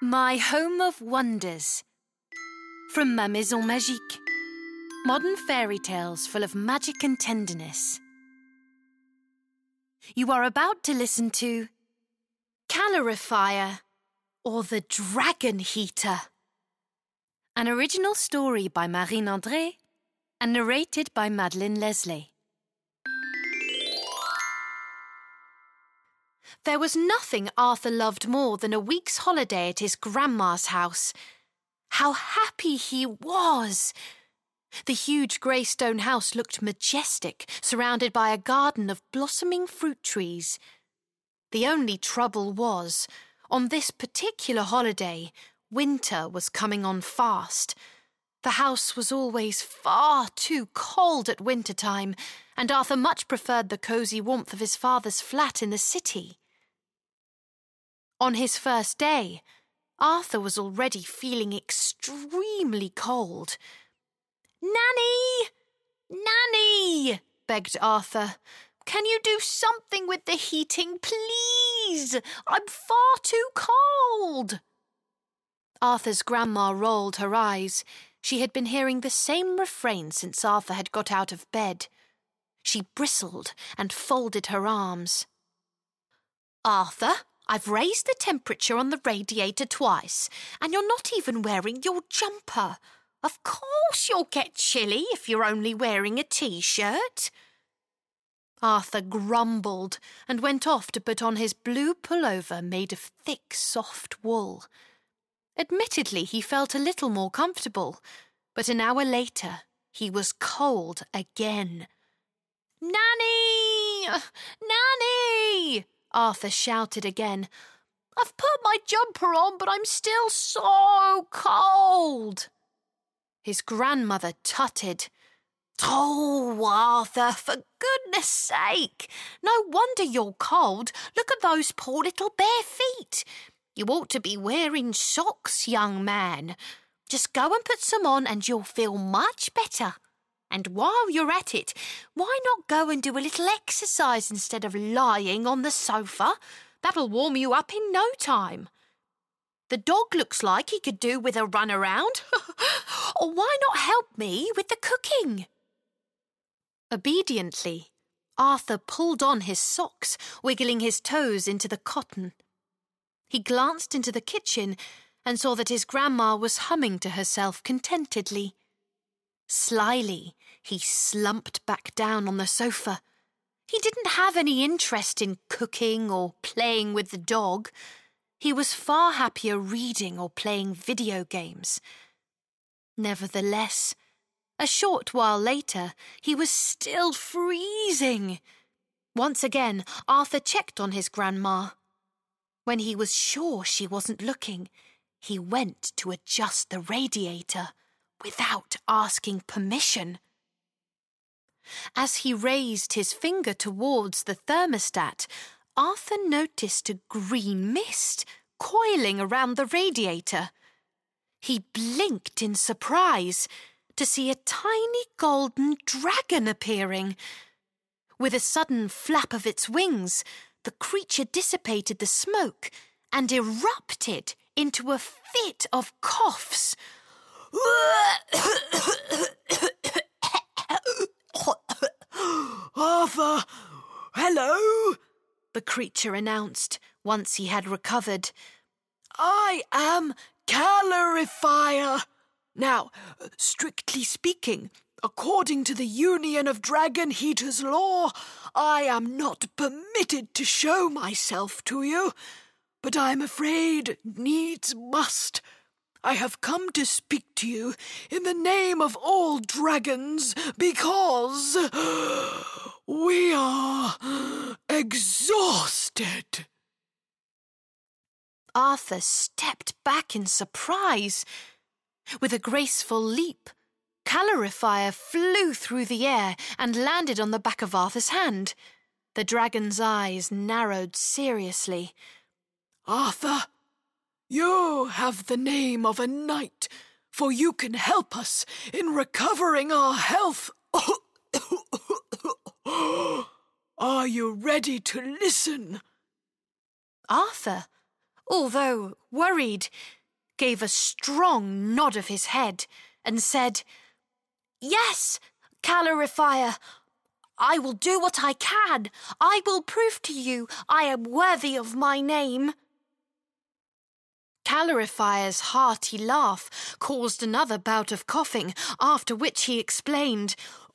My Home of Wonders from Ma Maison Magique. Modern fairy tales full of magic and tenderness. You are about to listen to Calorifier or the Dragon Heater. An original story by Marine André and narrated by Madeleine Leslay. There was nothing Arthur loved more than a week's holiday at his grandma's house. How happy he was! The huge grey stone house looked majestic, surrounded by a garden of blossoming fruit trees. The only trouble was, on this particular holiday, winter was coming on fast. The house was always far too cold at winter time, and Arthur much preferred the cosy warmth of his father's flat in the city. On his first day, Arthur was already feeling extremely cold. Nanny! Nanny! begged Arthur. Can you do something with the heating, please? I'm far too cold. Arthur's grandma rolled her eyes. She had been hearing the same refrain since Arthur had got out of bed. She bristled and folded her arms. Arthur, I've raised the temperature on the radiator twice, and you're not even wearing your jumper. Of course you'll get chilly if you're only wearing a t-shirt. Arthur grumbled and went off to put on his blue pullover made of thick, soft wool. Admittedly, he felt a little more comfortable, but an hour later he was cold again. Nanny! Nanny! Arthur shouted again. I've put my jumper on, but I'm still so cold. His grandmother tutted. Oh, Arthur, for goodness sake! No wonder you're cold. Look at those poor little bare feet. You ought to be wearing socks, young man. Just go and put some on and you'll feel much better. And while you're at it, why not go and do a little exercise instead of lying on the sofa? That'll warm you up in no time. The dog looks like he could do with a run around. or why not help me with the cooking? Obediently, Arthur pulled on his socks, wiggling his toes into the cotton. He glanced into the kitchen and saw that his grandma was humming to herself contentedly. Slyly, he slumped back down on the sofa. He didn't have any interest in cooking or playing with the dog. He was far happier reading or playing video games. Nevertheless, a short while later, he was still freezing. Once again, Arthur checked on his grandma. When he was sure she wasn't looking, he went to adjust the radiator without asking permission. As he raised his finger towards the thermostat, Arthur noticed a green mist coiling around the radiator. He blinked in surprise to see a tiny golden dragon appearing. With a sudden flap of its wings, the creature dissipated the smoke and erupted into a fit of coughs. Arthur! Hello! The creature announced once he had recovered. I am Calorifier. Now, strictly speaking, according to the Union of Dragon Heaters law, I am not permitted to show myself to you. But I'm afraid needs must. I have come to speak to you in the name of all dragons because we are exhausted. Arthur stepped back in surprise. With a graceful leap, Calorifier flew through the air and landed on the back of Arthur's hand. The dragon's eyes narrowed seriously. Arthur, you have the name of a knight, for you can help us in recovering our health. Are you ready to listen? Arthur, although worried, gave a strong nod of his head and said, Yes, Calorifier, I will do what I can. I will prove to you I am worthy of my name. Calorifier's hearty laugh caused another bout of coughing, after which he explained,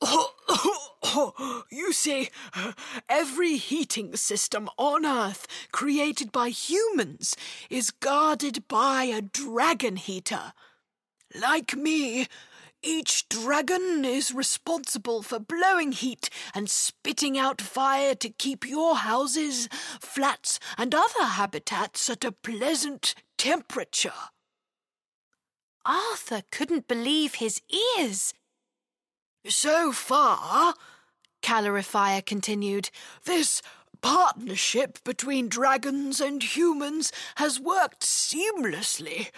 you see, every heating system on Earth created by humans is guarded by a dragon heater. Like me, each dragon is responsible for blowing heat and spitting out fire to keep your houses, flats, and other habitats at a pleasant temperature. Arthur couldn't believe his ears. So far, Calorifier continued, this partnership between dragons and humans has worked seamlessly.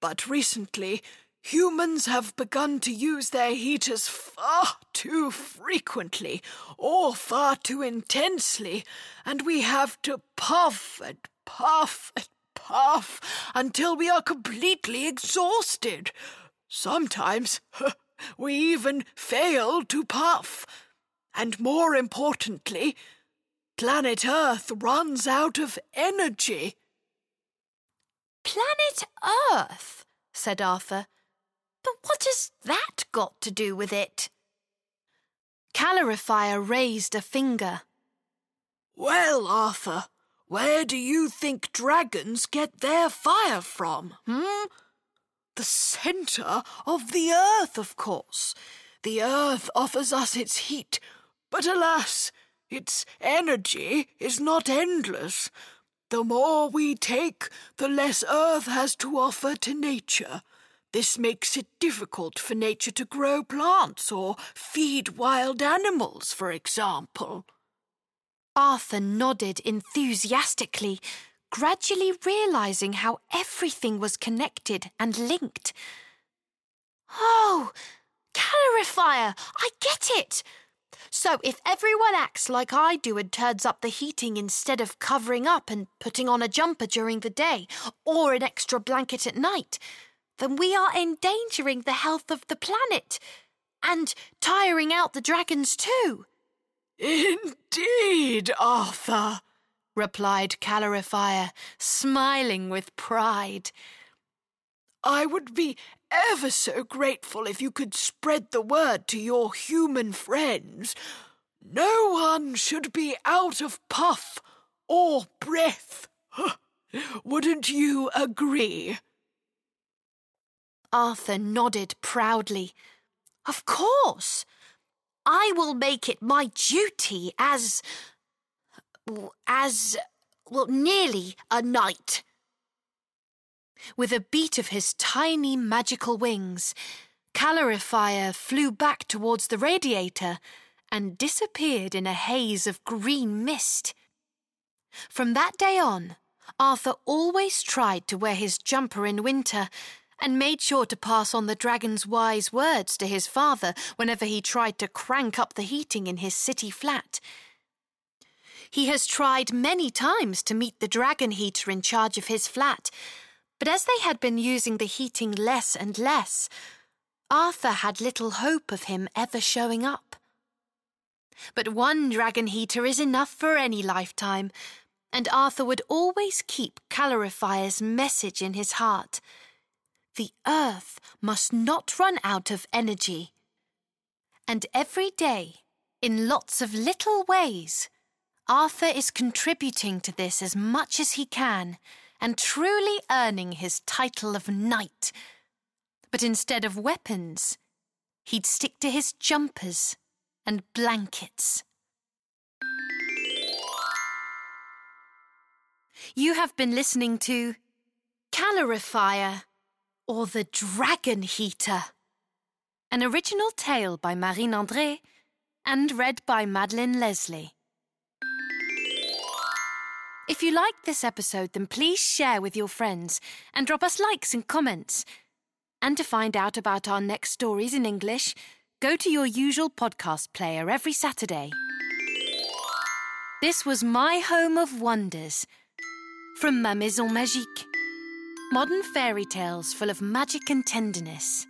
But recently, Humans have begun to use their heaters far too frequently or far too intensely, and we have to puff and puff and puff until we are completely exhausted. Sometimes we even fail to puff. And more importantly, planet Earth runs out of energy. Planet Earth, said Arthur. But what has that got to do with it? Calorifier raised a finger. Well, Arthur, where do you think dragons get their fire from, hmm? The centre of the earth, of course. The earth offers us its heat, but alas, its energy is not endless. The more we take, the less earth has to offer to nature. This makes it difficult for nature to grow plants or feed wild animals, for example. Arthur nodded enthusiastically, gradually realizing how everything was connected and linked. Oh, calorifier! I get it! So if everyone acts like I do and turns up the heating instead of covering up and putting on a jumper during the day or an extra blanket at night, then we are endangering the health of the planet and tiring out the dragons too. Indeed, Arthur, replied Calorifier, smiling with pride. I would be ever so grateful if you could spread the word to your human friends. No one should be out of puff or breath. Wouldn't you agree? Arthur nodded proudly. Of course. I will make it my duty as. As. well, nearly a knight. With a beat of his tiny magical wings, Calorifier flew back towards the radiator and disappeared in a haze of green mist. From that day on, Arthur always tried to wear his jumper in winter and made sure to pass on the dragon's wise words to his father whenever he tried to crank up the heating in his city flat. He has tried many times to meet the dragon heater in charge of his flat, but as they had been using the heating less and less, Arthur had little hope of him ever showing up. But one dragon heater is enough for any lifetime, and Arthur would always keep Calorifier's message in his heart. The earth must not run out of energy. And every day, in lots of little ways, Arthur is contributing to this as much as he can and truly earning his title of knight. But instead of weapons, he'd stick to his jumpers and blankets. You have been listening to Calorifier or The Dragon Heater. An original tale by Marine André and read by Madeleine Leslay. If you liked this episode, then please share with your friends and drop us likes and comments. And to find out about our next stories in English, go to your usual podcast player every Saturday. This was My Home of Wonders from Ma Maison Magique. Modern fairy tales full of magic and tenderness.